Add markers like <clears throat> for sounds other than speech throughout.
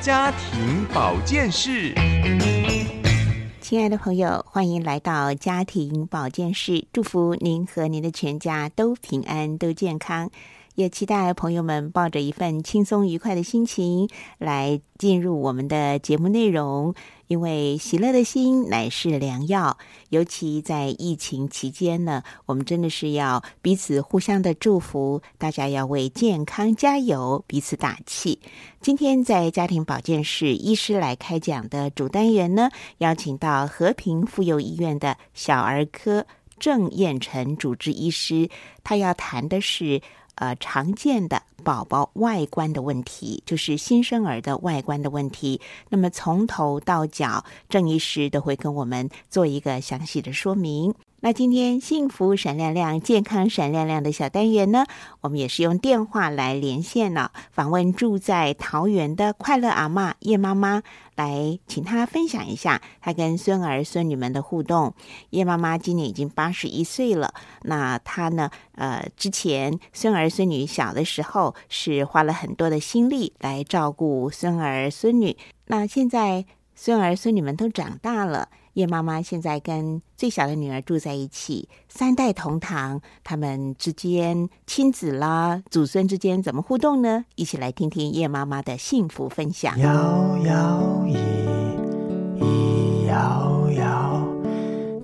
家庭保健室。亲爱的朋友，欢迎来到家庭保健室，祝福您和您的全家都平安、都健康。也期待朋友们抱着一份轻松愉快的心情来进入我们的节目内容，因为喜乐的心乃是良药。尤其在疫情期间呢，我们真的是要彼此互相的祝福，大家要为健康加油，彼此打气。今天在家庭保健室医师来开讲的主单元呢，邀请到和平妇幼医院的小儿科郑彦成主治医师，他要谈的是。呃，常见的宝宝外观的问题，就是新生儿的外观的问题。那么从头到脚，郑医师都会跟我们做一个详细的说明。那今天幸福闪亮亮、健康闪亮亮的小单元呢，我们也是用电话来连线了，访问住在桃园的快乐阿妈叶妈妈，来请她分享一下她跟孙儿孙女们的互动。叶妈妈今年已经八十一岁了，那她呢，呃，之前孙儿孙女小的时候是花了很多的心力来照顾孙儿孙女，那现在孙儿孙女们都长大了。叶妈妈现在跟最小的女儿住在一起，三代同堂，他们之间亲子啦、祖孙之间怎么互动呢？一起来听听叶妈妈的幸福分享。摇摇椅，一摇摇，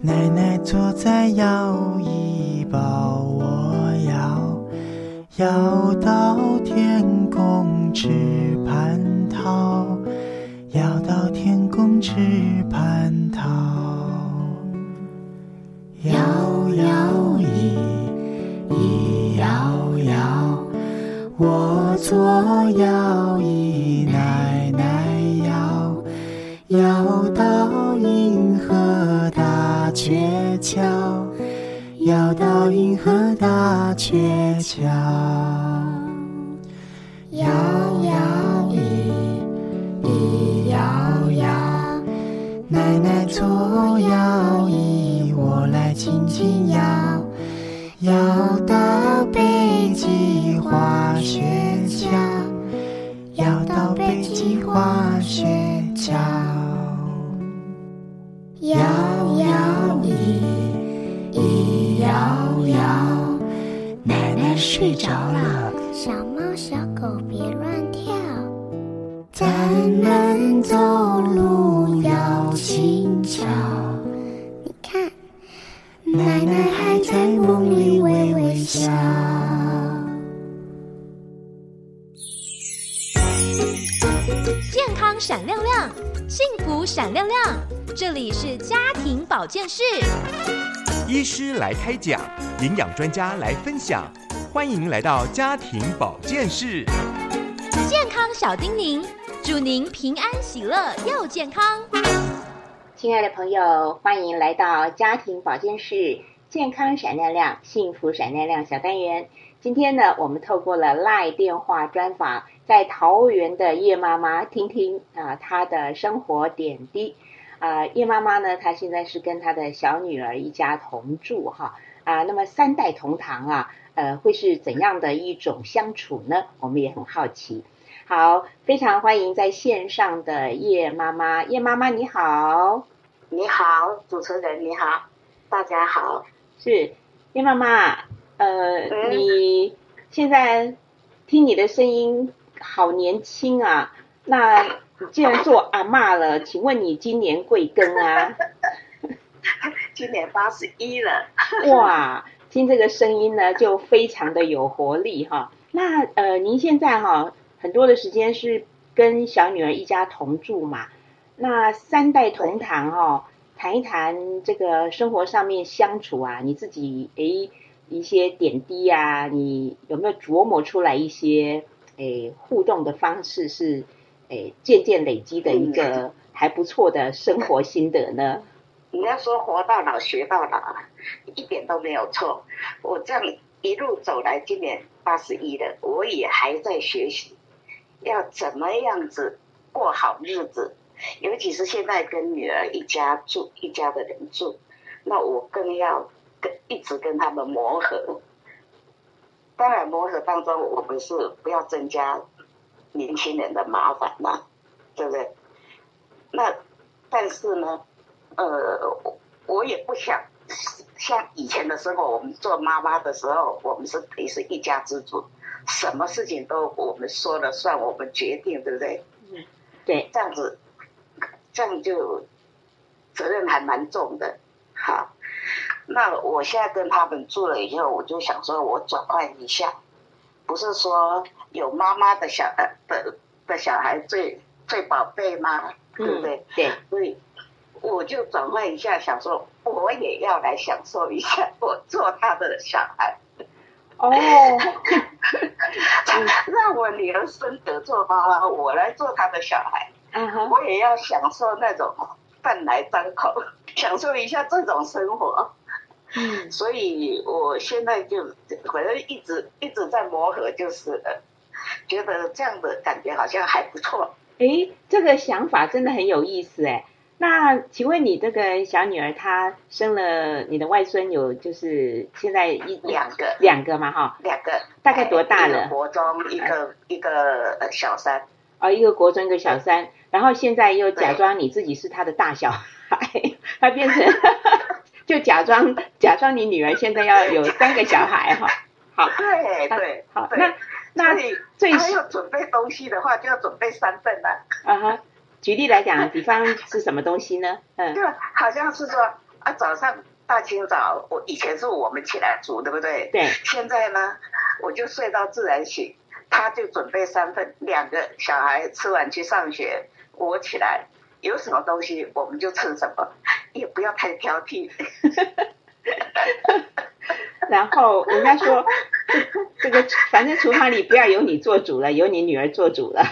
奶奶坐在摇椅抱我摇，摇到天空吃蟠桃。摇到天公吃蟠桃，摇摇椅，一摇摇，我坐摇椅，奶奶摇，摇到银河大鹊桥，摇到银河大鹊桥，摇摇奶奶左摇椅，我来轻轻摇，摇到北极滑雪橇，摇到北极滑雪橇。摇摇椅，一摇摇，奶奶睡着了，小猫小狗别乱跳。咱们走路要轻巧。你看，奶奶还在梦里微微笑。健康闪亮亮，幸福闪亮亮，这里是家庭保健室。医师来开讲，营养专家来分享，欢迎来到家庭保健室。健康小叮咛。祝您平安喜乐又健康，亲爱的朋友，欢迎来到家庭保健室，健康闪亮亮，幸福闪亮亮小单元。今天呢，我们透过了赖电话专访，在桃园的叶妈妈，听听啊她的生活点滴。啊，叶妈妈呢，她现在是跟她的小女儿一家同住哈啊，那么三代同堂啊，呃，会是怎样的一种相处呢？我们也很好奇。好，非常欢迎在线上的叶妈妈。叶妈妈你好，你好，主持人你好，大家好。是叶妈妈，呃，你现在听你的声音好年轻啊。那你既然做阿妈了，请问你今年贵庚啊？<laughs> 今年八十一了。<laughs> 哇，听这个声音呢，就非常的有活力哈。那呃，您现在哈？很多的时间是跟小女儿一家同住嘛，那三代同堂哦，谈一谈这个生活上面相处啊，你自己诶一些点滴啊，你有没有琢磨出来一些诶互动的方式是诶渐渐累积的一个还不错的生活心得呢？<laughs> 你要说活到老学到老，一点都没有错。我这样一路走来，今年八十一了，我也还在学习，要怎么样子过好日子。尤其是现在跟女儿一家住，一家的人住，那我更要跟一直跟他们磨合。当然，磨合当中，我们是不要增加年轻人的麻烦嘛，对不对？那但是呢，呃，我也不想像以前的时候，我们做妈妈的时候，我们是可以是一家之主，什么事情都我们说了算，我们决定，对不对？嗯，对，这样子，这样就责任还蛮重的。好，那我现在跟他们住了以后，我就想说，我转换一下，不是说有妈妈的小呃的的小孩最最宝贝吗？对不对？对，所以我就转换一下，想说我也要来享受一下，我做他的小孩，哦，<laughs> 让我女儿孙得做妈妈，我来做他的小孩，嗯哼，我也要享受那种饭来张口，享受一下这种生活。嗯，<laughs> 所以我现在就反正一直一直在磨合，就是了，觉得这样的感觉好像还不错。诶，这个想法真的很有意思诶。那请问你这个小女儿她生了你的外孙有就是现在一两个两个嘛哈？两个大概多大了一个国中，一个一个呃小三。哦，一个国中一个小三，然后现在又假装你自己是他的大小孩，他变成 <laughs> 就假装假装你女儿现在要有三个小孩哈。好，对对，好，那那你最他要准备东西的话，就要准备三份了。啊哈，举例来讲，比方是什么东西呢？<laughs> 嗯对好像是说啊，早上大清早，我以前是我们起来煮，对不对？对，现在呢，我就睡到自然醒，他就准备三份，两个小孩吃完去上学，我起来有什么东西我们就吃什么，<laughs> 也不要太挑剔。<laughs> 然后人家说这个反正厨房里不要由你做主了，由你女儿做主了。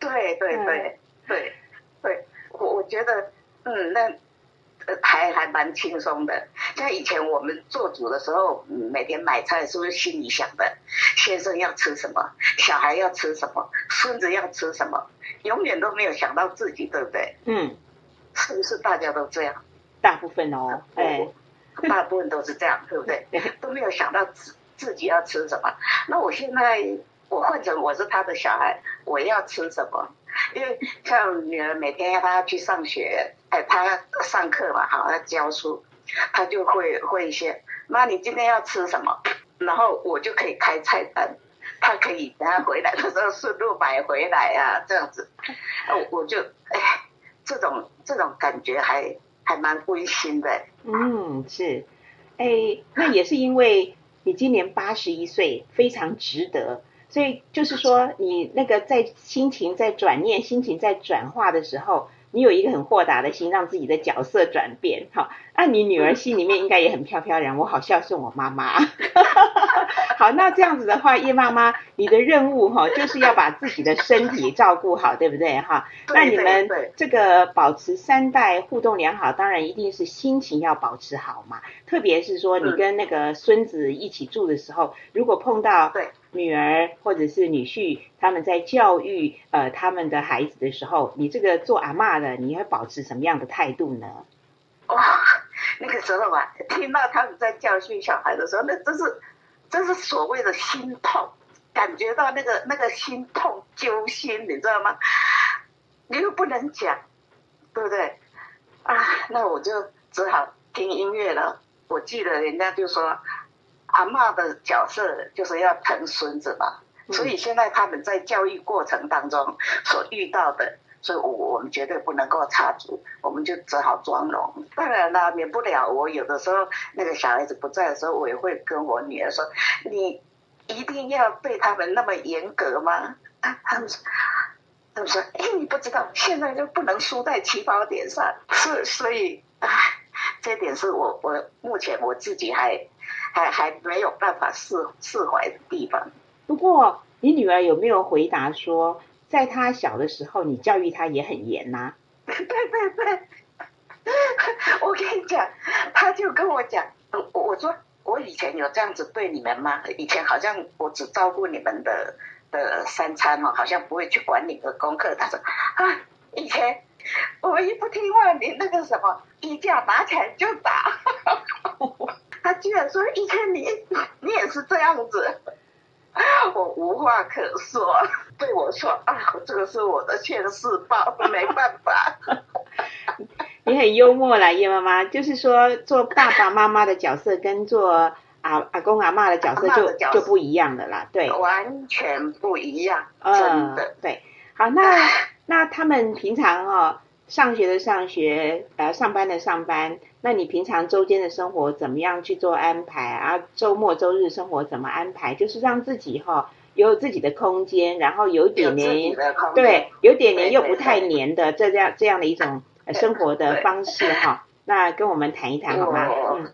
对对对对对，我我觉得，嗯，那呃还还蛮轻松的。像以前我们做主的时候，嗯每天买菜是不是心里想的，先生要吃什么，小孩要吃什么，孙子要吃什么，永远都没有想到自己，对不对？嗯，是不是大家都这样？大部分哦，哎，大部分都是这样，对不？<laughs> 对都没有想到自自己要吃什么。那我现在我换成我是他的小孩，我要吃什么？<laughs> 因为像女儿每天要她要去上学，哎，她要上课嘛，好，要教书，她就会会一些。妈，你今天要吃什么？然后我就可以开菜单，她可以等她回来的时候顺路买回来啊，这样子。我就哎，这种这种感觉还还蛮温馨的。嗯，是，哎，那也是因为你今年八十一岁，非常值得。所以就是说，你那个在心情在转念、心情在转化的时候，你有一个很豁达的心，让自己的角色转变。好，那你女儿心里面应该也很飘飘然，我好孝顺我妈妈。<laughs> 好，那这样子的话，叶妈妈，你的任务哈，就是要把自己的身体照顾好，对不对哈？那你们这个保持三代互动良好，当然一定是心情要保持好嘛。特别是说你嗯跟那个孙子一起住的时候，如果碰到对女儿或者是女婿他们在教育呃他们的孩子的时候，你这个做阿妈的，你会保持什么样的态度呢？哇，<laughs> 那个时候啊，听到他们在教训小孩的时候，那真是，真是所谓的心痛，感觉到那个那个心痛揪心，你知道吗？你又不能讲，对不对？啊，那我就只好听音乐了。我记得人家就说，阿嬷的角色就是要疼孙子嘛，嗯所以现在他们在教育过程当中所遇到的。所以我我们绝对不能够插足，我们就只好装聋。当然啦，免不了我有的时候那个小孩子不在的时候，我也会跟我女儿说：“你一定要对他们那么严格吗？”啊，他们说，他们说：“哎，你不知道，现在就不能输在起跑点上。”是，所以，唉，这点是我我目前我自己还还还没有办法释释怀的地方。不过你女儿有没有回答说，在她小的时候，你教育她也很严呐、对 <laughs> 对对，<laughs> 我跟你讲，她就跟我讲，我我说我以前有这样子对你们吗？以前好像我只照顾你们的的三餐哦，好像不会去管你的功课。她说啊，以前我一不听话，你那个什么衣架拿起来就打。<laughs> 他居然说以前你你也是这样子，<laughs> 我无话可说，对我说啊，这个是我的现世报，没办法。<laughs> 你很幽默啦，叶妈妈，就是说做爸爸妈妈的角色跟做阿阿公阿妈的角色就就不一样的啦，对，完全不一样，真嗯的。，对，好，那那他们平常哦，上学的上学，呃，上班的上班，那你平常周间的生活怎么样去做安排啊？周末周日生活怎么安排？就是让自己哈、有自己的空间，然后有一点黏，对，有点黏又不太对黏的这样这样的一种呃生活的方式哈、那跟我们谈一谈好吗？我嗯，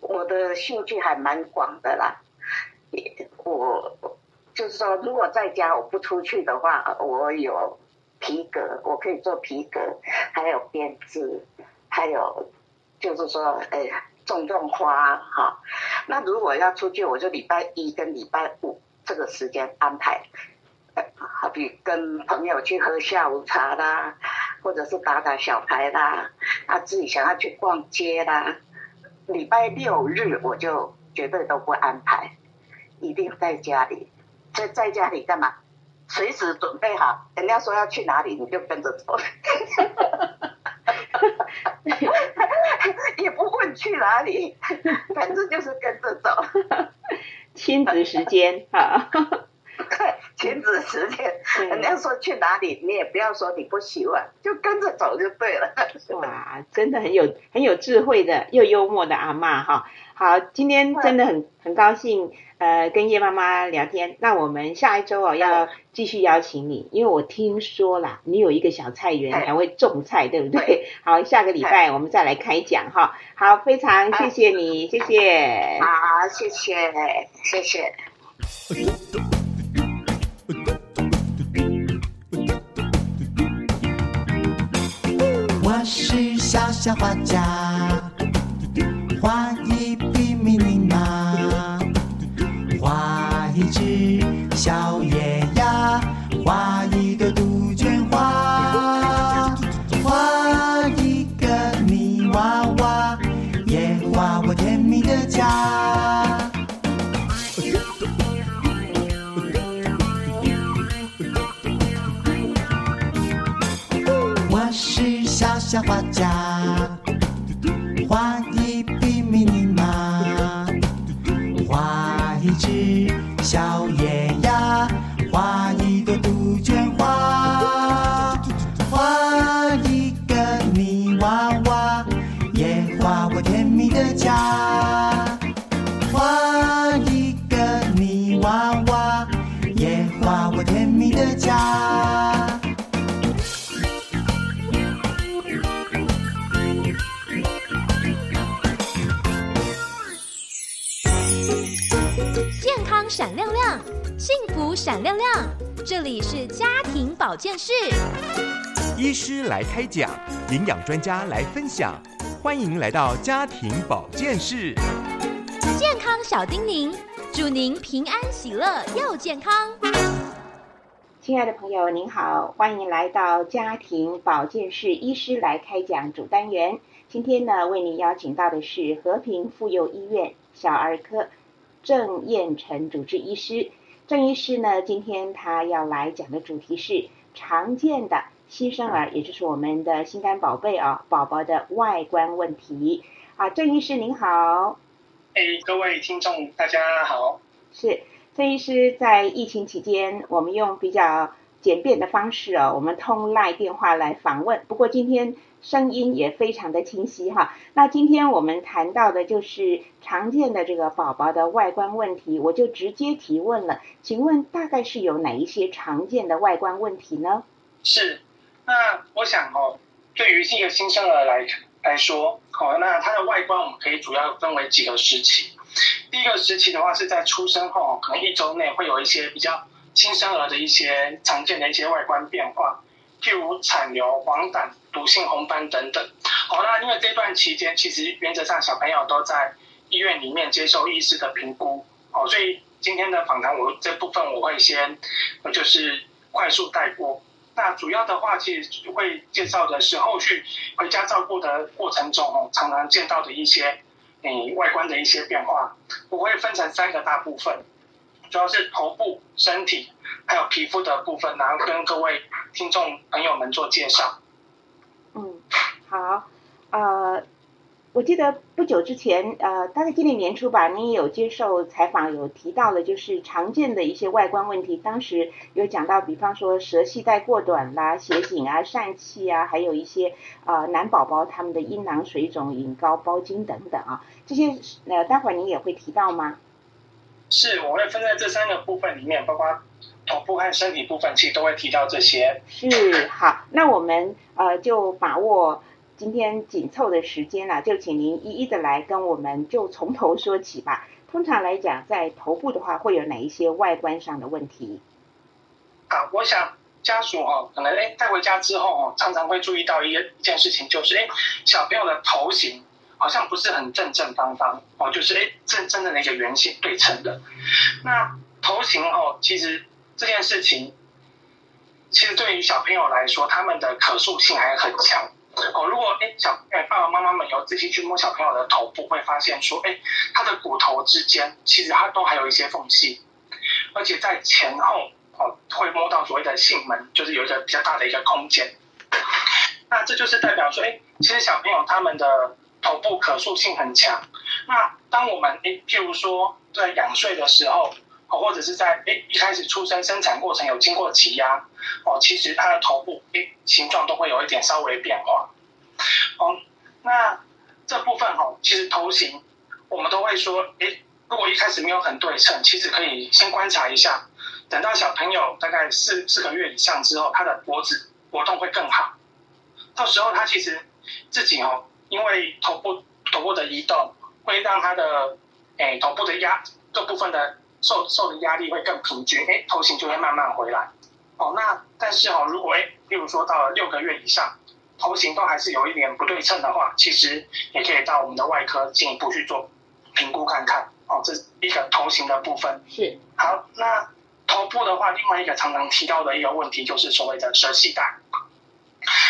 我的兴趣还蛮广的啦，也我就是说，如果在家我不出去的话，我有皮革，我可以做皮革，还有编织，还有就是说，哎，种种花哈。那如果要出去，我就礼拜一跟礼拜五这个时间安排，好比跟朋友去喝下午茶啦，或者是打打小牌啦，啊，自己想要去逛街啦。礼拜六日我就绝对都不安排，一定在家里。在在家里干嘛？随时准备好，人家说要去哪里，你就跟着走，<laughs> 也不问去哪里，反正就是跟着走。亲子时间啊，对，亲子时间，人家说去哪里，你也不要说你不喜欢，就跟着走就对了。哇，真的很有很有智慧的又幽默的阿嬷哈。好，今天真的很很高兴，呃，跟叶妈妈聊天。那我们下一周哦要继续邀请你，因为我听说啦，你有一个小菜园，哎还会种菜，对不对对？<laughs> 好，下个礼拜我们再来开讲哈。好，非常谢谢你，谢谢。好，谢谢，谢谢。我是小小画家，小保健室。医师来开讲，营养专家来分享，欢迎来到家庭保健室。健康小叮咛，祝您平安喜乐又健康。亲爱的朋友，您好，欢迎来到家庭保健室医师来开讲主单元。今天呢，为您邀请到的是和平妇幼医院小儿科郑燕成主治医师。郑医师呢，今天他要来讲的主题是常见的新生儿，也就是我们的心肝宝贝啊，宝宝的外观问题。啊，郑医师您好。哎，各位听众，大家好。是，郑医师在疫情期间，我们用比较简便的方式哦，我们通赖电话来访问。不过今天声音也非常的清晰哈。那今天我们谈到的就是常见的这个宝宝的外观问题，我就直接提问了，请问大概是有哪一些常见的外观问题呢？是，那我想哦，对于一个新生儿来来说，好、那它的外观我们可以主要分为几个时期。第一个时期的话是在出生后，可能一周内会有一些比较新生儿的一些常见的一些外观变化，譬如产瘤、黄疸、毒性红斑等等。好，那因为这段期间，其实原则上小朋友都在医院里面接受医师的评估。哦，所以今天的访谈我这部分我会先就是快速带过。那主要的话，其实会介绍的是后续回家照顾的过程中，常常见到的一些嗯外观的一些变化。我会分成三个大部分，主要是头部、身体还有皮肤的部分，然后跟各位听众朋友们做介绍。嗯，好，呃。我记得不久之前，呃，大概今年年初吧，你有接受采访，有提到了就是常见的一些外观问题。当时有讲到，比方说舌系带过短啦、斜颈啊、疝气啊，还有一些呃男宝宝他们的阴囊水肿、隐睾包茎等等啊，这些呃，待会儿您也会提到吗？是，我会分在这三个部分里面，包括头部和身体部分，其实都会提到这些。是，好，那我们呃就把握。今天紧凑的时间了，就请您一一的来跟我们就从头说起吧。通常来讲，在头部的话，会有哪一些外观上的问题？好，我想家属哦，可能哎带回家之后哦，常常会注意到一个一件事情，就是哎小朋友的头型好像不是很正正方方哦，就是哎正正的那个圆形对称的。那头型哦，其实这件事情，其实对于小朋友来说，他们的可塑性还很强。哦，如果哎小哎爸爸妈妈们有仔细去摸小朋友的头部，会发现说，哎，他的骨头之间其实它都还有一些缝隙，而且在前后哦会摸到所谓的性门，就是有一个比较大的一个空间。那这就是代表说，哎，其实小朋友他们的头部可塑性很强。那当我们哎譬如说在仰睡的时候，哦或者是在哎一开始出生生产过程有经过挤压。哦，其实它的头部诶形状都会有一点稍微变化。哦，那这部分哈，其实头型我们都会说，诶，如果一开始没有很对称，其实可以先观察一下，等到小朋友大概四四个月以上之后，他的脖子活动会更好。到时候他其实自己哦，因为头部头部的移动会让他的诶头部的压各部分的受受的压力会更平均，诶，头型就会慢慢回来。哦，那但是哦，如果诶，例如说到了六个月以上，头型都还是有一点不对称的话，其实也可以到我们的外科进一步去做评估看看。哦，这是一个头型的部分。是。好，那头部的话，另外一个常常提到的一个问题就是所谓的舌系带。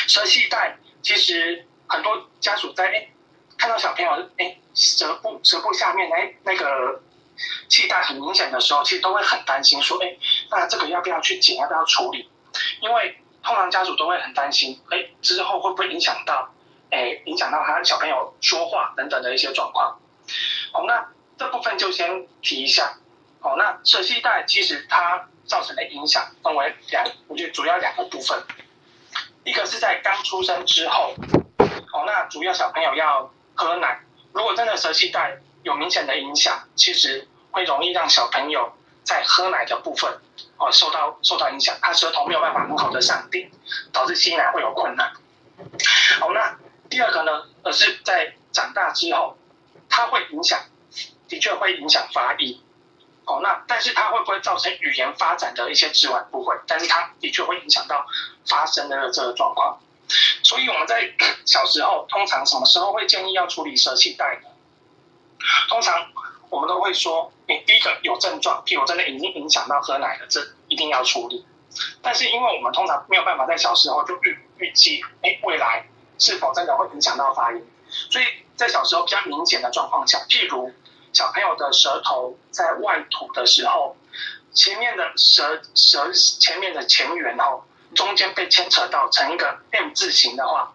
舌系带其实很多家属在诶看到小朋友诶舌部舌部下面诶那个。气带很明显的时候，其实都会很担心，说，哎，那这个要不要去剪，要不要处理？因为通常家属都会很担心，哎，之后会不会影响到，哎，影响到他小朋友说话等等的一些状况。好，那这部分就先提一下。好，那舌系带其实它造成的影响分为两，我觉得主要两个部分。一个是在刚出生之后，那主要小朋友要喝奶，如果真的舌系带有明显的影响，其实会容易让小朋友在喝奶的部分哦受到受到影响，他舌头没有办法很好的上顶，导致吸奶会有困难。好，那第二个呢，而是在长大之后，它会影响，的确会影响发育。哦，那但是它会不会造成语言发展的一些迟缓？不会，但是它的确会影响到发生的这个状况。所以我们在 <clears throat> 小时候通常什么时候会建议要处理舌系带呢？通常我们都会说，你第一个有症状，譬如真的已经影响到喝奶了，这一定要处理。但是因为我们通常没有办法在小时候就预预计，哎，未来是否真的会影响到发音，所以在小时候比较明显的状况下，譬如小朋友的舌头在外吐的时候，前面的舌舌前面的前缘哦，中间被牵扯到成一个 M 字形的话，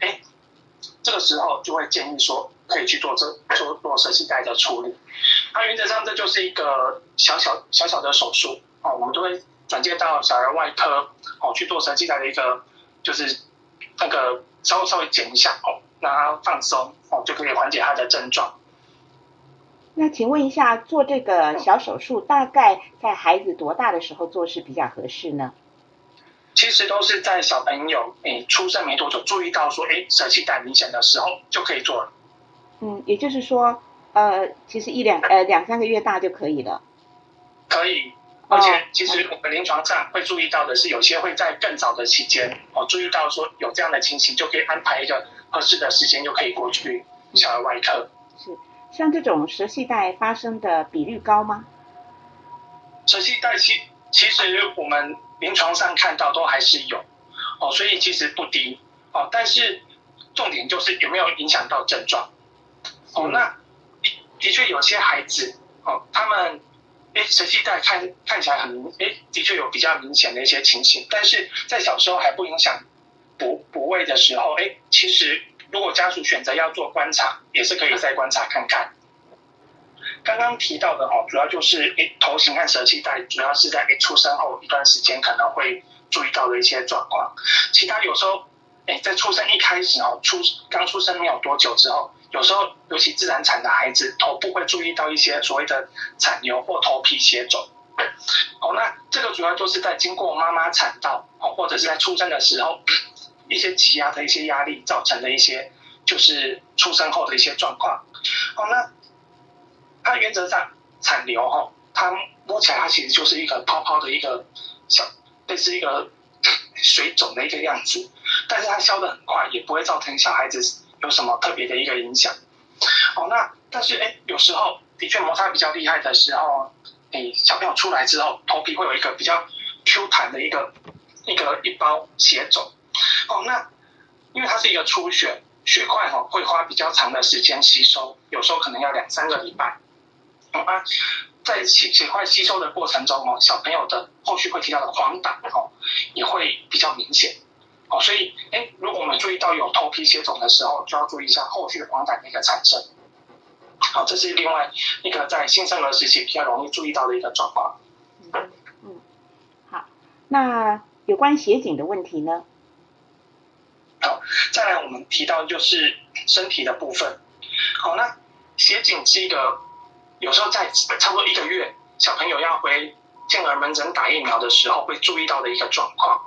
哎，这个时候就会建议说。可以去做这做做舌系带的处理，那原则上这就是一个小小小小的手术哦，我们都会转介到小儿外科哦去做舌系带的一个就是那个稍微稍微剪一下哦，让他放松哦就可以缓解他的症状。那请问一下，做这个小手术大概在孩子多大的时候做是比较合适呢？其实都是在小朋友诶出生没多久，注意到说诶舌系带明显的时候就可以做了。嗯，也就是说，呃，其实一两呃两三个月大就可以了。可以。而且其实我们临床上会注意到的是，有些会在更早的期间哦，注意到说有这样的情形，就可以安排一个合适的时间，就可以过去小儿外科。是，像这种舌系带发生的比率高吗？舌系带其其实我们临床上看到都还是有哦，所以其实不低哦，但是重点就是有没有影响到症状哦。那的确有些孩子哦，他们。哎，舌系带看看起来很明，哎，的确有比较明显的一些情形，但是在小时候还不影响补补位的时候，哎，其实如果家属选择要做观察，也是可以再观察看看。刚刚提到的哦，主要就是诶头型和舌系带，主要是在哎出生后一段时间可能会注意到的一些状况，其他有时候诶在出生一开始哦出刚出生没有多久之后。有时候，尤其自然产的孩子，头部会注意到一些所谓的产瘤或头皮血肿。哦，那这个主要就是在经过妈妈产道，哦，或者是在出生的时候，<coughs> 一些挤压的一些压力造成的一些，就是出生后的一些状况。哦，那它原则上产瘤哈，它摸起来它其实就是一个泡泡的一个小，类似一个 <clears throat> 水肿的一个样子，但是它消的很快，也不会造成小孩子。有什么特别的一个影响？哦，那但是哎，有时候的确摩擦比较厉害的时候，哎，小朋友出来之后，头皮会有一个比较 Q 弹的一个一个一包血肿。哦，那因为它是一个出血，血块哈会花比较长的时间吸收，有时候可能要两三个礼拜。哦，那在血血块吸收的过程中哦，小朋友的后续会提到的黄疸哦，也会比较明显。哦，所以，哎，如果我们注意到有头皮血肿的时候，就要注意一下后续的黄疸的一个产生。好，这是另外一个在新生儿时期比较容易注意到的一个状况。嗯嗯，好，那有关血颈的问题呢？好，再来我们提到就是身体的部分。好，那血颈是一个有时候在差不多一个月小朋友要回健儿门诊打疫苗的时候会注意到的一个状况。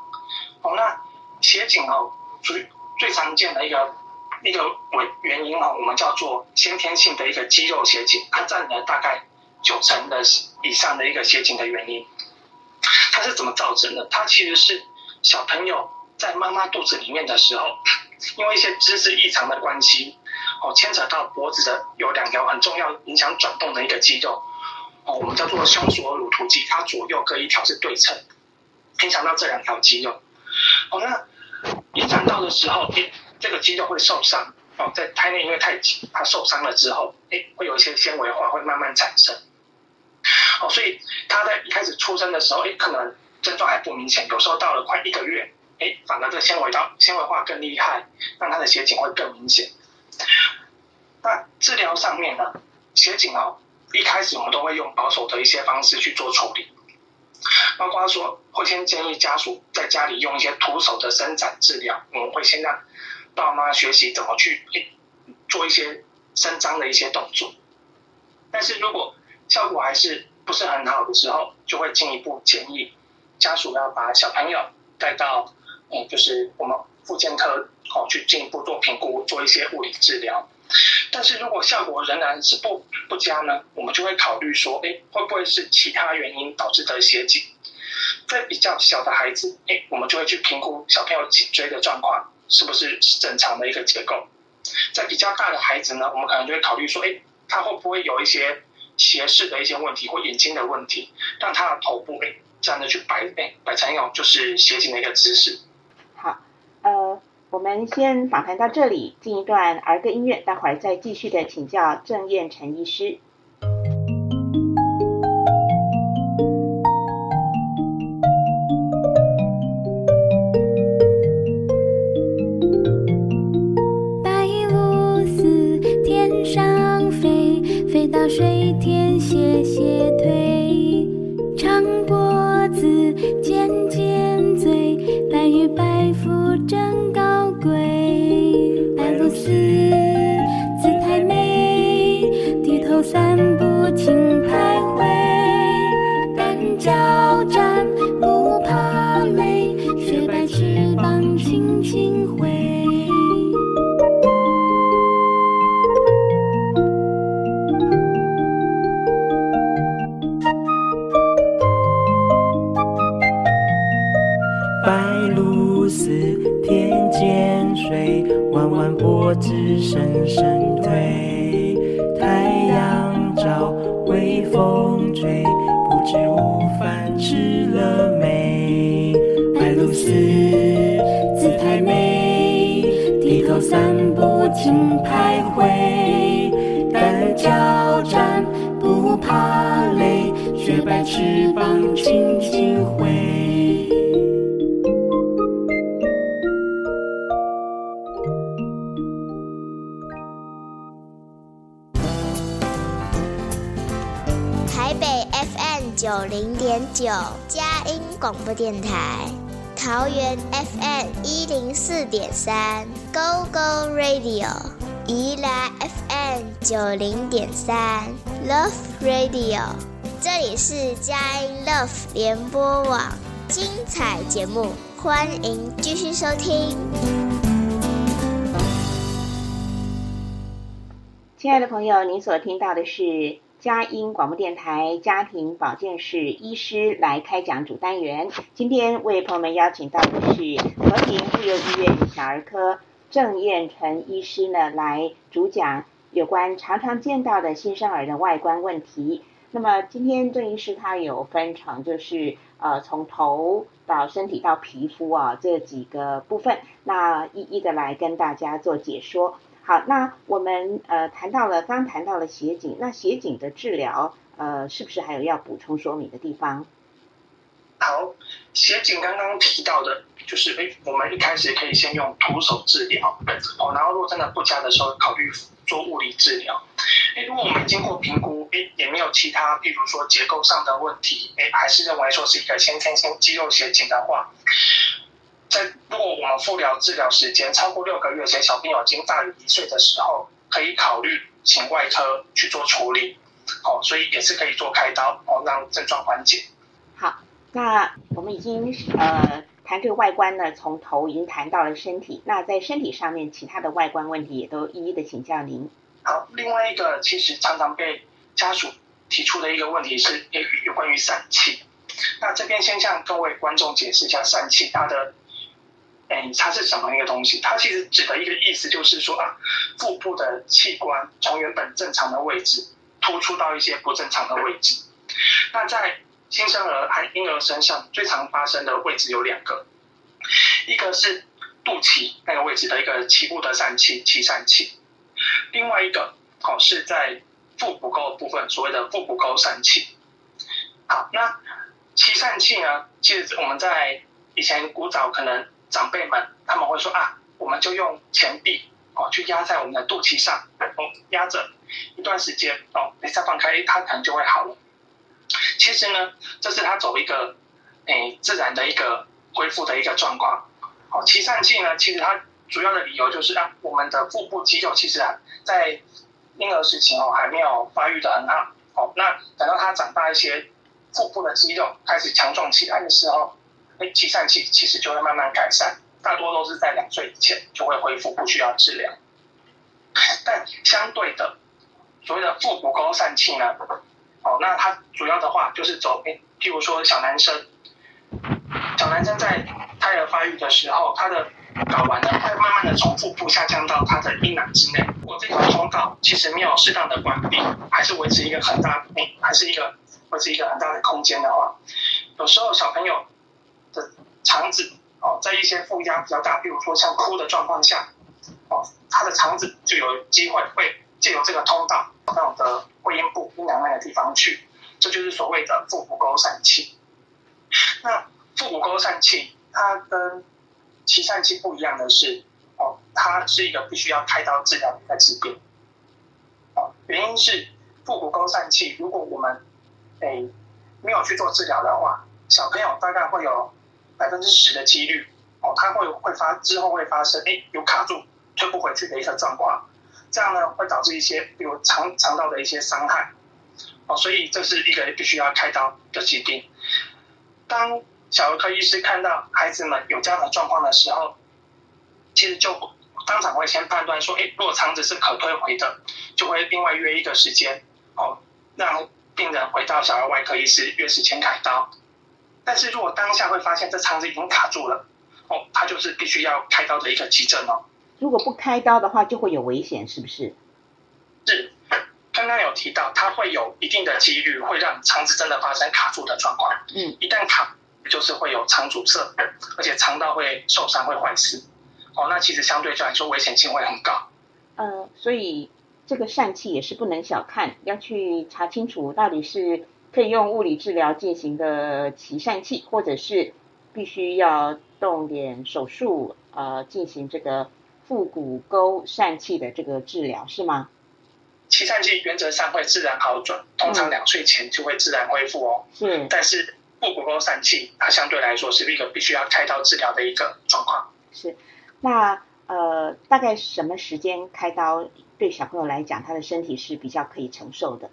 哦，那斜颈哦，最最常见的一个一个原原因哦，我们叫做先天性的一个肌肉斜颈，它占了大概九成的以上的一个斜颈的原因。它是怎么造成的？它其实是小朋友在妈妈肚子里面的时候，因为一些姿势异常的关系，哦，牵扯到脖子的有两条很重要影响转动的一个肌肉，哦，我们叫做胸锁乳突肌，它左右各一条是对称，影响到这两条肌肉。哦，那影响到的时候，哎，这个肌肉会受伤。哦，在胎内因为太紧，它受伤了之后，哎，会有一些纤维化会慢慢产生。哦，所以他在一开始出生的时候，哎，可能症状还不明显，有时候到了快一个月，哎，反而这纤维到纤维化更厉害，让他的斜颈会更明显。那治疗上面呢，血颈哦，一开始我们都会用保守的一些方式去做处理。包括说，会先建议家属在家里用一些徒手的伸展治疗。我们会先让爸妈学习怎么去做一些伸张的一些动作。但是如果效果还是不是很好的时候，就会进一步建议家属要把小朋友带到，嗯，就是我们复健科哦，去进一步做评估，做一些物理治疗。但是如果效果仍然是不不佳呢，我们就会考虑说，哎，会不会是其他原因导致的斜颈？在比较小的孩子，哎，我们就会去评估小朋友颈椎的状况是不是正常的一个结构。在比较大的孩子呢，我们可能就会考虑说，哎，他会不会有一些斜视的一些问题或眼睛的问题，让他的头部哎这样的去摆哎摆成一种就是斜颈的一个姿势。我们先访谈到这里，进一段儿歌音乐，待会儿再继续的请教郑燕陈医师。白鹭似天上飞，飞到水天斜斜推，是深深推，太阳照，微风吹，不知午饭吃了没？白鹭鸶姿态美，低头散步轻徘徊，胆儿交战不怕累，雪白翅膀轻轻挥。九零点九，佳音广播电台；桃园 FM 一零四点三，Go Go Radio；宜兰 FM 九零点三，Love Radio。这里是佳音 Love 联播网，精彩节目，欢迎继续收听。亲爱的朋友，您所听到的是佳音广播电台家庭保健室医师来开讲主单元。今天为朋友们邀请到的是和平妇幼医院小儿科郑燕纯医师呢，来主讲有关常常见到的新生儿的外观问题。那么今天郑医师他有分成，就是呃从头到身体到皮肤啊这几个部分，那一一的来跟大家做解说。好，那我们呃谈到了，刚谈到了斜颈，那斜颈的治疗，呃，是不是还有要补充说明的地方？好，斜颈刚刚提到的，就是诶，我们一开始可以先用徒手治疗，哦，然后如果真的不佳的时候，考虑做物理治疗。诶，如果我们经过评估，诶，也没有其他，譬如说结构上的问题，诶，还是认为说是一个先天性肌肉斜颈的话，在如果我们复疗治疗时间超过六个月，且小朋友已经大于一岁的时候，可以考虑请外科去做处理，哦，所以也是可以做开刀，哦，让症状缓解。好，那我们已经呃谈这个外观呢，从头已经谈到了身体，那在身体上面其他的外观问题也都一一的请教您。好，另外一个其实常常被家属提出的一个问题是，也有关于疝气。那这边先向各位观众解释一下疝气它的，哎，它是什么一个东西？它其实指的一个意思就是说啊，腹部的器官从原本正常的位置突出到一些不正常的位置。那在新生儿还婴儿身上最常发生的位置有两个，一个是肚脐那个位置的一个脐部的疝气，脐疝气。另外一个哦是在腹股沟部分，所谓的腹股沟疝气。好，那脐疝气呢，其实我们在以前古早可能长辈们他们会说啊，我们就用前臂哦去压在我们的肚脐上，哦压着一段时间哦，你再放开，它可能就会好了。其实呢，这是它走一个诶自然的一个恢复的一个状况。哦，脐疝气呢，其实它主要的理由就是啊，我们的腹部肌肉其实啊，在婴儿时期哦还没有发育的很好，哦，那等到他长大一些，腹部的肌肉开始强壮起来的时候，哎，脐疝气其实就会慢慢改善，大多都是在两岁以前就会恢复，不需要治疗。但相对的，所谓的腹股沟疝气呢，哦，那它主要的话就是走，哎，譬如说小男生，小男生在胎儿发育的时候，他的睾丸呢会慢慢的从腹部下降到他的阴囊之内。如果这条通道其实没有适当的关闭，还是维持一个很大，哎，还是一个维持一个很大的空间的话，有时候小朋友的肠子哦，在一些负压比较大，比如说像哭的状况下，哦，他的肠子就有机会会借由这个通道到的会阴部阴囊那个地方去，这就是所谓的腹股沟疝气。那腹股沟疝气，它跟脐疝气不一样的是，哦，它是一个必须要开刀治疗的一个疾病。哦，原因是腹股沟疝气，如果我们诶没有去做治疗的话，小朋友大概会有百分之十的几率，哦，他会会发之后会发生诶有卡住推不回去的一个状况，这样呢会导致一些比如肠肠道的一些伤害。哦，所以这是一个必须要开刀的疾病。当小儿科医师看到孩子们有这样的状况的时候，其实就当场会先判断说，哎，如果肠子是可退回的，就会另外约一个时间，哦，让病人回到小儿外科医师约时间开刀。但是如果当下会发现这肠子已经卡住了，哦，它就是必须要开刀的一个急症哦。如果不开刀的话，就会有危险，是不是？是，刚刚有提到，它会有一定的几率会让肠子真的发生卡住的状况。嗯，一旦卡，就是会有肠阻塞，而且肠道会受伤、会坏死。哦，那其实相对来说危险性会很高。呃，所以这个疝气也是不能小看，要去查清楚到底是可以用物理治疗进行的脐疝气，或者是必须要动点手术，呃，进行这个腹股沟疝气的这个治疗，是吗？脐疝气原则上会自然好转，通常两岁前就会自然恢复哦。是，但是腹股沟疝气，它相对来说是一个必须要开刀治疗的一个状况。是。那呃，大概什么时间开刀对小朋友来讲，他的身体是比较可以承受的？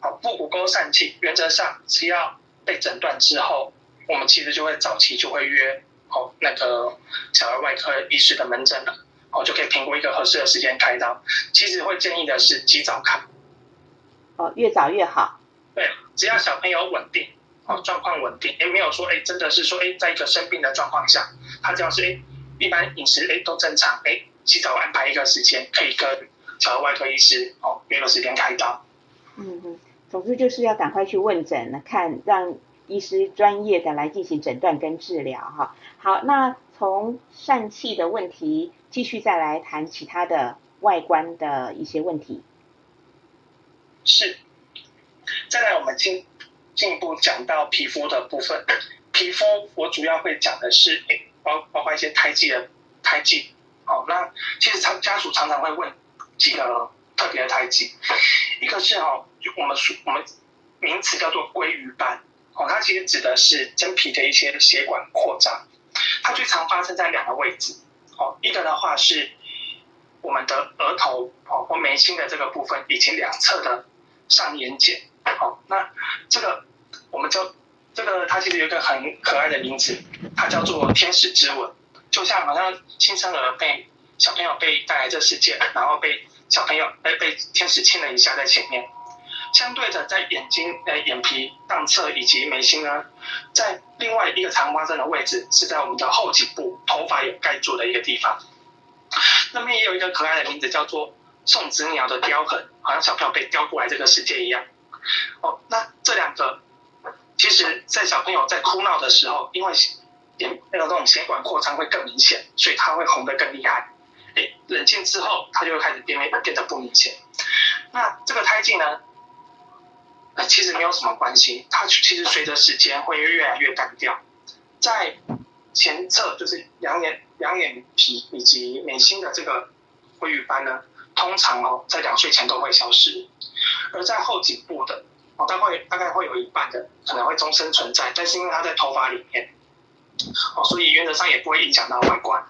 好，腹股沟疝气原则上只要被诊断之后，我们其实就会早期就会约哦那个小儿外科医师的门诊了，哦就可以评估一个合适的时间开刀。其实会建议的是及早看，哦，越早越好。对，只要小朋友稳定，哦状况稳定，也没有说哎真的是说哎在一个生病的状况下，他只要是哎一般饮食哎都正常，哎及早安排一个时间，可以跟小儿外科医师哦约个时间开刀。嗯嗯，总之就是要赶快去问诊，看让医师专业的来进行诊断跟治疗哈。好，那从疝气的问题继续再来谈其他的外观的一些问题。是，再来我们进进一步讲到皮肤的部分。皮肤我主要会讲的是，包包括一些胎记的胎记。哦，那其实常家属常常会问几个特别的胎记，一个是哦，我们说我们名词叫做鲑鱼斑。哦，它其实指的是真皮的一些血管扩张，它最常发生在两个位置。哦，一个的话是我们的额头哦或眉心的这个部分，以及两侧的上眼睑。哦，那这个我们就这个它其实有一个很可爱的名字，它叫做天使之吻，就像好像新生儿被小朋友被带来这世界，然后被小朋友被被天使亲了一下在前面。相对的，在眼睛、呃眼皮上侧以及眉心呢，在另外一个常发生的位置是在我们的后颈部，头发有盖住的一个地方。那边也有一个可爱的名字，叫做送子鸟的雕痕，好像小朋友被雕过来这个世界一样。哦，那这两个，其实在小朋友在哭闹的时候，因为眼那个那种血管扩张会更明显，所以它会红得更厉害。冷静之后，它就会开始变变得不明显。那这个胎记呢？其实没有什么关系，它其实随着时间会越来越干掉。在前侧就是两眼两眼皮以及眉心的这个鲑鱼斑呢，通常哦在两岁前都会消失，而在后颈部的哦大概大概会有一半的可能会终身存在，但是因为它在头发里面哦，所以原则上也不会影响到外观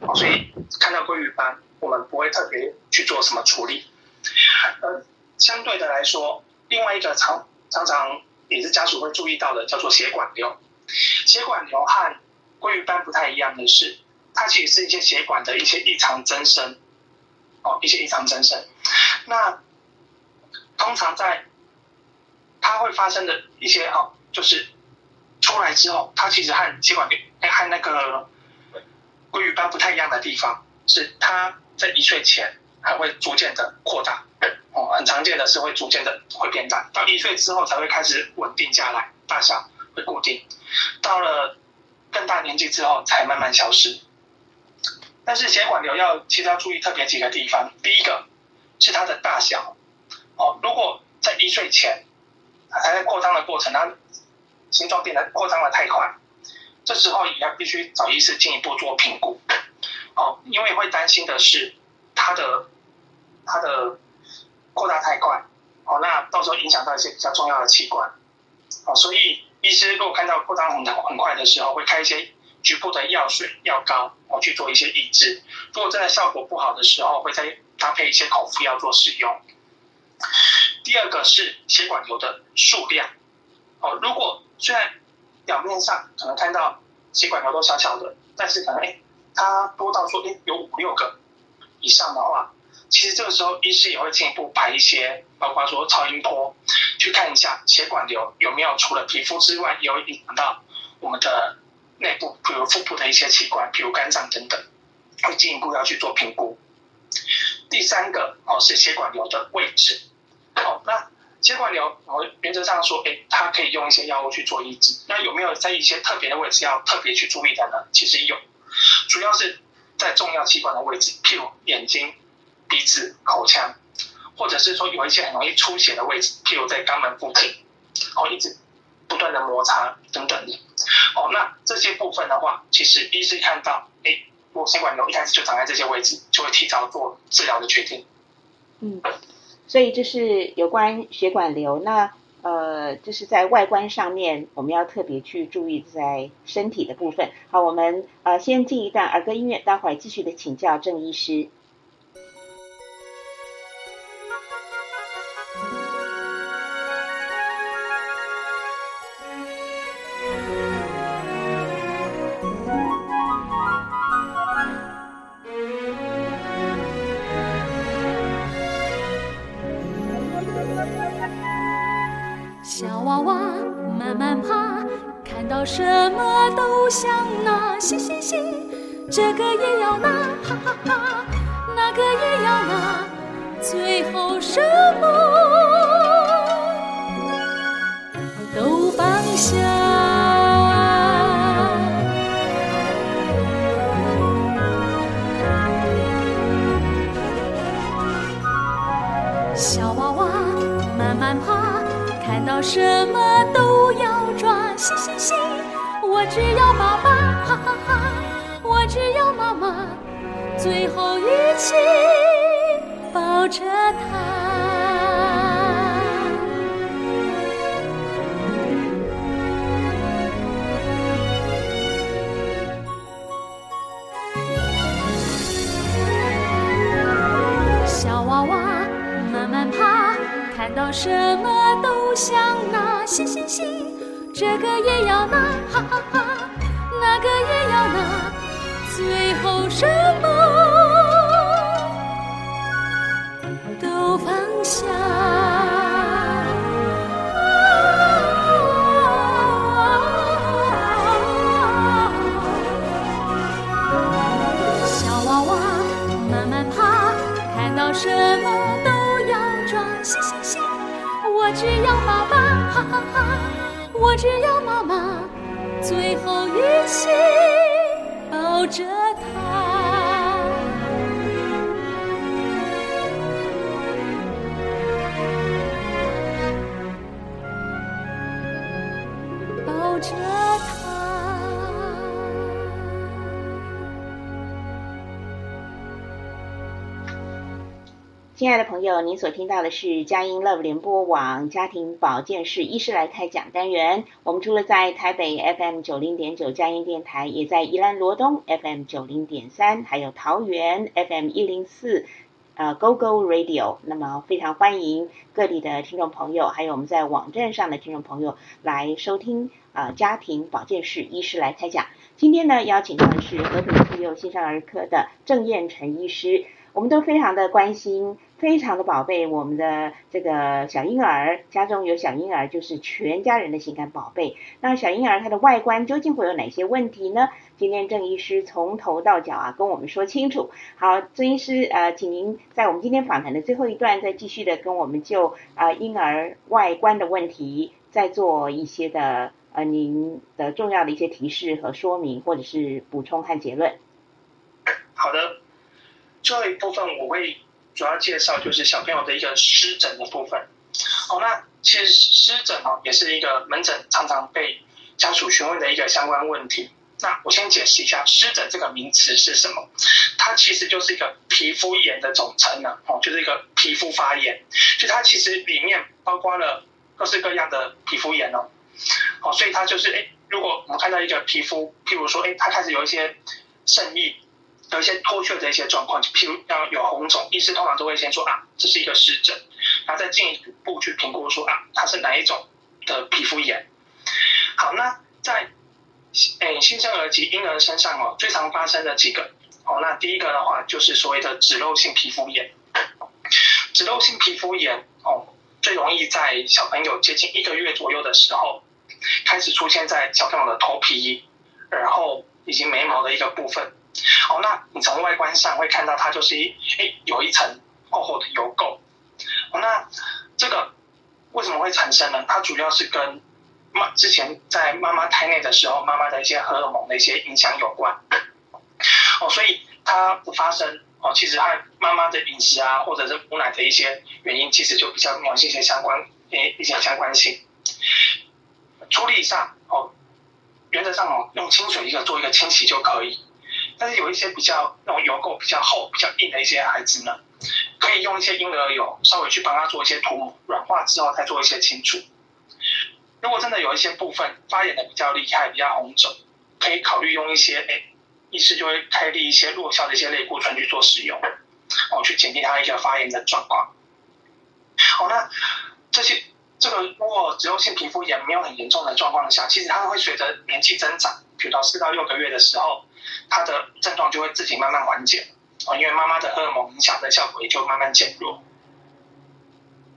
哦，所以看到鲑鱼斑我们不会特别去做什么处理。呃，相对的来说。另外一个常常常也是家属会注意到的，叫做血管瘤。血管瘤和鲑鱼斑不太一样的是，它其实是一些血管的一些异常增生，哦，一些异常增生。那通常在它会发生的一些哦，就是出来之后，它其实和血管瘤和那个鲑鱼斑不太一样的地方，是它在一岁前还会逐渐的扩大。哦，很常见的是会逐渐的会变大，到一岁之后才会开始稳定下来，大小会固定，到了更大年纪之后才慢慢消失。但是血管瘤要其实要注意特别几个地方，第一个是它的大小，哦，如果在一岁前还在扩张的过程，它形状变得扩张的太快，这时候也要必须找医师进一步做评估，哦，因为会担心的是它的它的。扩大太快，哦，那到时候影响到一些比较重要的器官，哦，所以医师如果看到扩张很很快的时候，会开一些局部的药水、药膏，哦，去做一些抑制。如果真的效果不好的时候，会再搭配一些口服药做使用。第二个是血管瘤的数量，哦，如果虽然表面上可能看到血管瘤都小小的，但是可能哎，它多到说哎有五六个以上的话。其实这个时候，医师也会进一步排一些，包括说超音波，去看一下血管瘤有没有除了皮肤之外，有影响到我们的内部，比如腹部的一些器官，比如肝脏等等。会进一步要去做评估。第三个哦是血管瘤的位置，哦那血管瘤哦原则上说，哎，它可以用一些药物去做抑制。那有没有在一些特别的位置要特别去注意的呢？其实有，主要是在重要器官的位置，譬如眼睛、鼻子、口腔，或者是说有一些很容易出血的位置，譬如在肛门附近，哦一直不断的摩擦等等的。哦，那这些部分的话，其实医师看到，哎，我血管瘤一开始就长在这些位置，就会提早做治疗的决定。嗯，所以这是有关血管瘤。那呃，这是在外观上面，我们要特别去注意在身体的部分。好，我们呃先进一段儿歌音乐，待会儿继续的请教郑医师。什么都想拿，嘻嘻嘻，这个也要拿，哈哈哈，那个也要拿，最后什么都放下。小娃娃慢慢爬，看到什么都，只要爸爸，哈哈哈，我只要妈妈，最后一起抱着他。小娃娃慢慢爬，看到什么都像那星星星，这个也要拿，哈哈哈，那个也要拿，最后什么都放下。小娃娃慢慢爬，看到什么都要抓，嘻嘻嘻，我只要爸爸，哈哈哈，我只要妈妈，最后一起抱着亲爱的朋友，您所听到的是佳音 Love 联播网家庭保健室医师来开讲单元。我们除了在台北 FM 九零点九佳音电台，也在宜兰罗东 FM 九零点三，还有桃园 FM 一零四。呃，Go Go Radio，那么非常欢迎各地的听众朋友，还有我们在网站上的听众朋友来收听呃家庭保健室医师来开讲。今天呢，邀请到的是和平妇幼新生儿科的郑燕纯医师，我们都非常的关心，非常的宝贝我们的这个小婴儿，家中有小婴儿就是全家人的心肝宝贝。那小婴儿他的外观究竟会有哪些问题呢？今天郑医师从头到脚啊跟我们说清楚。好，郑医师呃，请您在我们今天访谈的最后一段再继续的跟我们就呃婴儿外观的问题再做一些的呃您的重要的一些提示和说明，或者是补充和结论。好的，最后一部分我会主要介绍就是小朋友的一个湿疹的部分。哦，那其实湿疹哦也是一个门诊常常被家属询问的一个相关问题。那我先解释一下湿疹这个名词是什么，它其实就是一个皮肤炎的总称呢，哦，就是一个皮肤发炎，就它其实里面包括了各式各样的皮肤炎哦，哦，所以它就是哎，如果我们看到一个皮肤，譬如说哎，它开始有一些渗液。有一些脱屑的一些状况，譬如要有红肿，医师通常都会先说啊，这是一个湿疹，然后再进一步去评估说啊，它是哪一种的皮肤炎。好，那在诶新生儿及婴儿身上哦，最常发生的几个哦，那第一个的话就是所谓的脂漏性皮肤炎。脂漏性皮肤炎哦，最容易在小朋友接近一个月左右的时候，开始出现在小朋友的头皮，然后以及眉毛的一个部分。哦，那你从外观上会看到它就是一哎有一层厚厚的油垢。哦，那这个为什么会产生呢？它主要是跟妈之前在妈妈胎内的时候，妈妈的一些荷尔蒙的一些影响有关。哦，所以它不发生哦，其实和妈妈的饮食啊，或者是母奶的一些原因，其实就比较有一些相关诶一些相关性。处理上哦，原则上哦，用清水一个做一个清洗就可以。但是有一些比较那种油垢比较厚、比较硬的一些孩子呢，可以用一些婴儿油稍微去帮他做一些涂抹，软化之后再做一些清除。如果真的有一些部分发炎的比较厉害、比较红肿，可以考虑用一些诶，医师就会开立一些弱效的一些类固醇去做使用，哦，去减低它一些发炎的状况。好，那这些这个如果脂漏性皮肤炎没有很严重的状况下，其实它会随着年纪增长，比如到四到六个月的时候，它的症状就会自己慢慢缓解，哦，因为妈妈的荷尔蒙影响的效果也就慢慢减弱。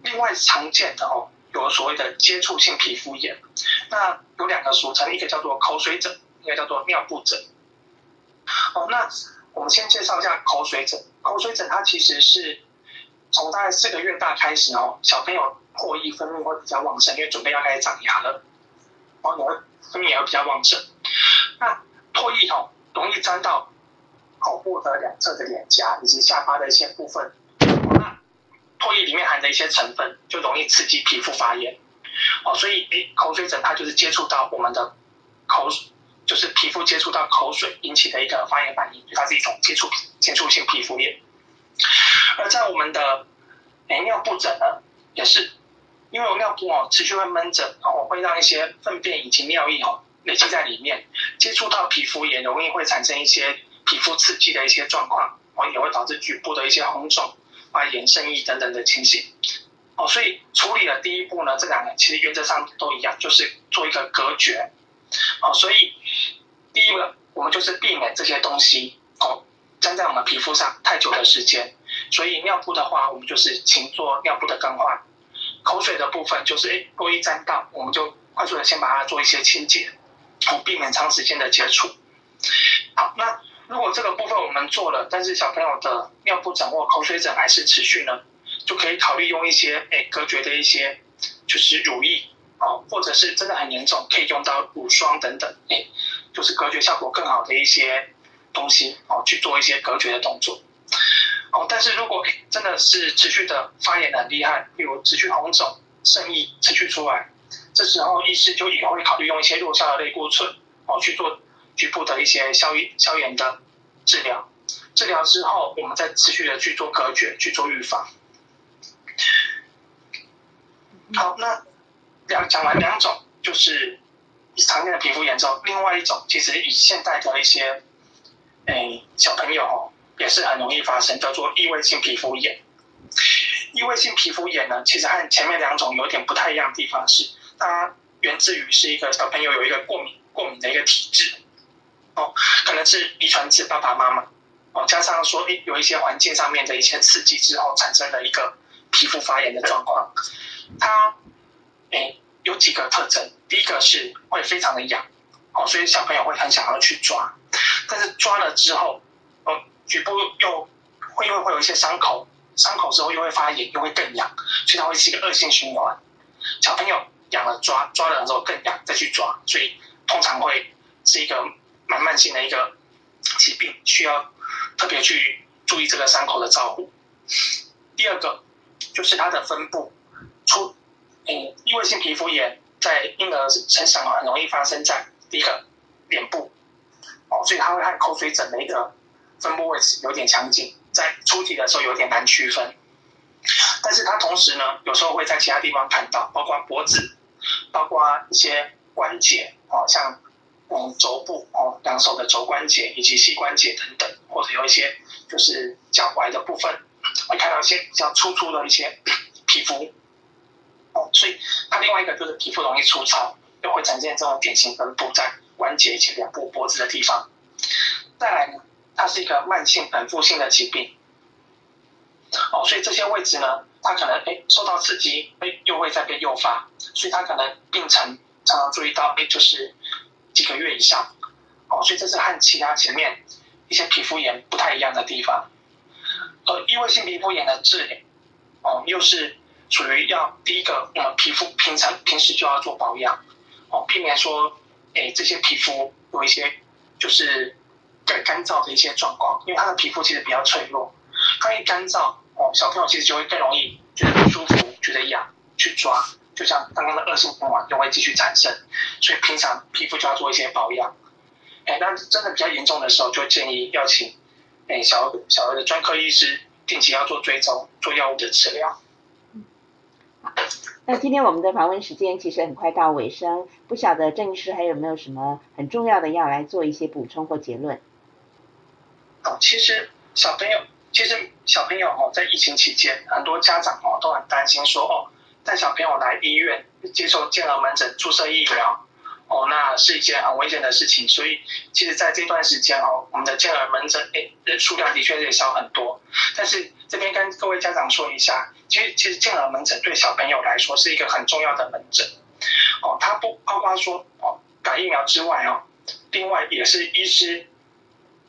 另外常见的哦，有所谓的接触性皮肤炎，那有两个俗称，一个叫做口水疹，一个叫做尿布疹。哦，那我们先介绍一下口水疹。口水疹它其实是从大概四个月大开始哦，小朋友唾液分泌会比较旺盛，因为准备要开始长牙了，哦，你会分泌也会比较旺盛。那唾液哦，容易沾到口部的两侧的脸颊以及下巴的一些部分，那唾液里面含的一些成分就容易刺激皮肤发炎。哦，所以诶，口水疹它就是接触到我们的口。就是皮肤接触到口水引起的一个发炎反应，它是一种接触接触性皮肤炎。而在我们的诶尿布疹呢，也是因为我尿布哦持续会闷着，哦会让一些粪便以及尿液哦累积在里面，接触到皮肤也容易会产生一些皮肤刺激的一些状况，哦也会导致局部的一些红肿、啊炎、症液等等的情形。哦，所以处理的第一步呢，这两个其实原则上都一样，就是做一个隔绝。哦，所以第一个，我们就是避免这些东西哦粘在我们皮肤上太久的时间。所以尿布的话，我们就是勤做尿布的更换。口水的部分就是诶，多一沾到，我们就快速的先把它做一些清洁，哦，避免长时间的接触。好，那如果这个部分我们做了，但是小朋友的尿布疹或口水疹还是持续呢，就可以考虑用一些诶隔绝的一些就是乳液。哦，或者是真的很严重，可以用到乳霜等等，哎，就是隔绝效果更好的一些东西哦，去做一些隔绝的动作。哦，但是如果真的是持续的发炎很厉害，比如持续红肿、渗液持续出来，这时候医师就也会考虑用一些弱效的类固醇哦去做局部的一些消炎消炎的治疗。治疗之后，我们再持续的去做隔绝，去做预防。好，那。两讲完两种，就是常见的皮肤炎症，另外一种其实以现代的一些，诶小朋友哦，也是很容易发生，叫做异位性皮肤炎。异位性皮肤炎呢，其实和前面两种有点不太一样的地方是，它源自于是一个小朋友有一个过敏过敏的一个体质，哦，可能是遗传自爸爸妈妈，哦，加上说诶有一些环境上面的一些刺激之后，产生了一个皮肤发炎的状况，它。哎，有几个特征，第一个是会非常的痒，哦，所以小朋友会很想要去抓，但是抓了之后，哦，局部又会因为会有一些伤口，伤口之后又会发炎，又会更痒，所以它会是一个恶性循环。小朋友痒了抓，抓了之后更痒，再去抓，所以通常会是一个蛮慢性的一个疾病，需要特别去注意这个伤口的照顾。第二个就是它的分布出。嗯，异位性皮肤炎在婴儿身上很容易发生在第一个脸部，哦，所以它会和口水疹的一个分布位置有点相近，在初级的时候有点难区分。但是它同时呢，有时候会在其他地方看到，包括脖子，包括一些关节，哦，像嗯肘部哦，两手的肘关节以及膝关节等等，或者有一些就是脚踝的部分，会看到一些比较粗粗的一些 <coughs> 皮肤。哦，所以它另外一个就是皮肤容易粗糙，又会呈现这种典型分布在关节以及脸部、脖子的地方。再来呢，它是一个慢性反复性的疾病。哦，所以这些位置呢，它可能哎受到刺激，哎又会再被诱发，所以它可能病程常常注意到哎就是几个月以上。哦，所以这是和其他前面一些皮肤炎不太一样的地方。呃，异位性皮肤炎的治疗，哦，又是属于要第一个，我们皮肤平常平时就要做保养，哦，避免说，哎，这些皮肤有一些就是干干燥的一些状况，因为他的皮肤其实比较脆弱，刚一干燥，哦，小朋友其实就会更容易觉得不舒服，觉得痒，去抓，就像刚刚的恶性循环就会继续产生，所以平常皮肤就要做一些保养。哎，那真的比较严重的时候，就建议要请哎小小儿的专科医师定期要做追踪，做药物的治疗。那今天我们的访问时间其实很快到尾声，不晓得郑医师还有没有什么很重要的要来做一些补充或结论？哦，其实小朋友，其实小朋友哦，在疫情期间，很多家长哦都很担心说哦，带小朋友来医院接受健儿门诊注射疫苗。哦，那是一件很危险的事情，所以其实在这段时间哦，我们的健儿门诊诶数量的确也少很多。但是这边跟各位家长说一下，其实其实健儿门诊对小朋友来说是一个很重要的门诊。哦，它不包括说哦打疫苗之外哦，另外也是医师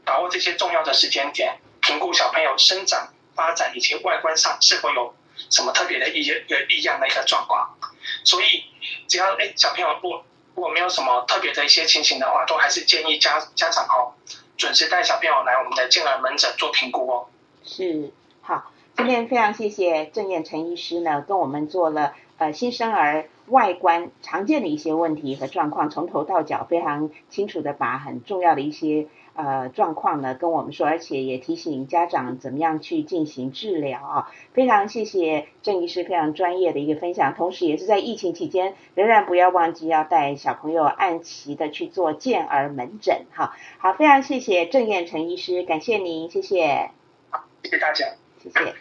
把握这些重要的时间点，评估小朋友生长发展以及外观上是否有什么特别的异异样的一个状况。所以只要诶小朋友不如果没有什么特别的一些情形的话，都还是建议家家长哦，准时带小朋友来我们的健儿门诊做评估哦。是，好，今天非常谢谢郑燕陈医师呢，跟我们做了呃新生儿外观常见的一些问题和状况，从头到脚非常清楚的把很重要的一些。呃，状况呢跟我们说，而且也提醒家长怎么样去进行治疗啊。非常谢谢郑医师非常专业的一个分享，同时也是在疫情期间，仍然不要忘记要带小朋友按期的去做健儿门诊哈。好，非常谢谢郑燕成医师，感谢您，谢谢。谢谢大家，谢谢。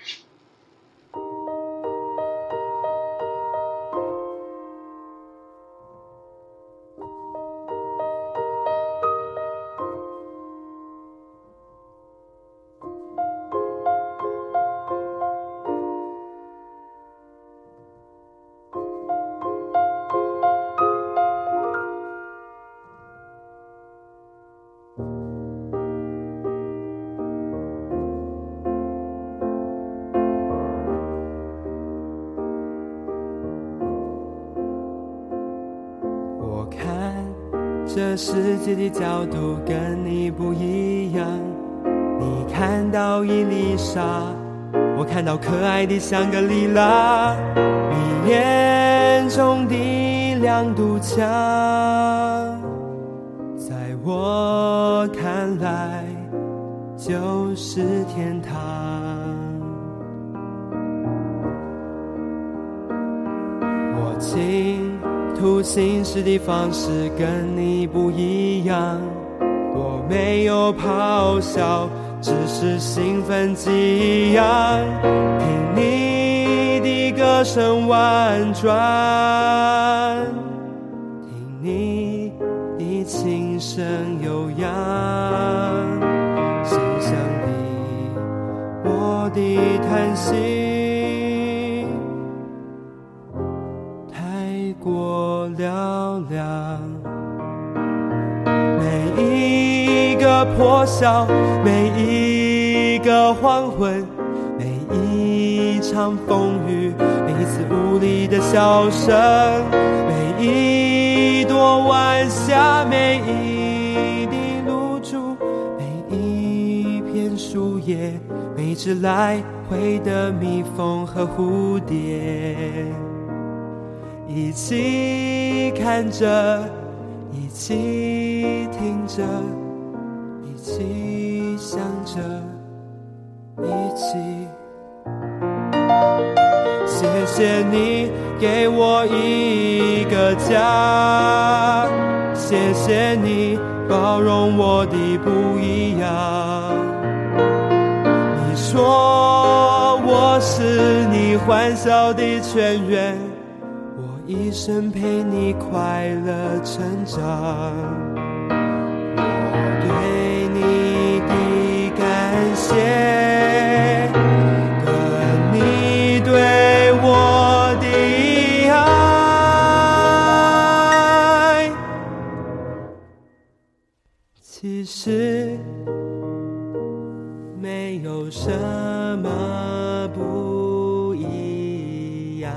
世界的角度跟你不一样，你看到伊丽莎，我看到可爱的香格里拉，你眼中的两堵墙，在我看来就是天图形式的方式跟你不一样，我没有咆哮，只是兴奋激昂，听你的歌声婉转，听你的琴声悠扬，想象你我的叹息。破晓，每一个黄昏，每一场风雨，每一次无力的笑声，每一朵晚霞，每一滴露珠，每一片树叶，每只来回的蜜蜂和蝴蝶。一起看着，一起听着，起想着，一起。谢谢你给我一个家，谢谢你包容我的不一样。你说我是你欢笑的泉源。我一生陪你快乐成长，我对谢，跟你对我的爱，其实没有什么不一样。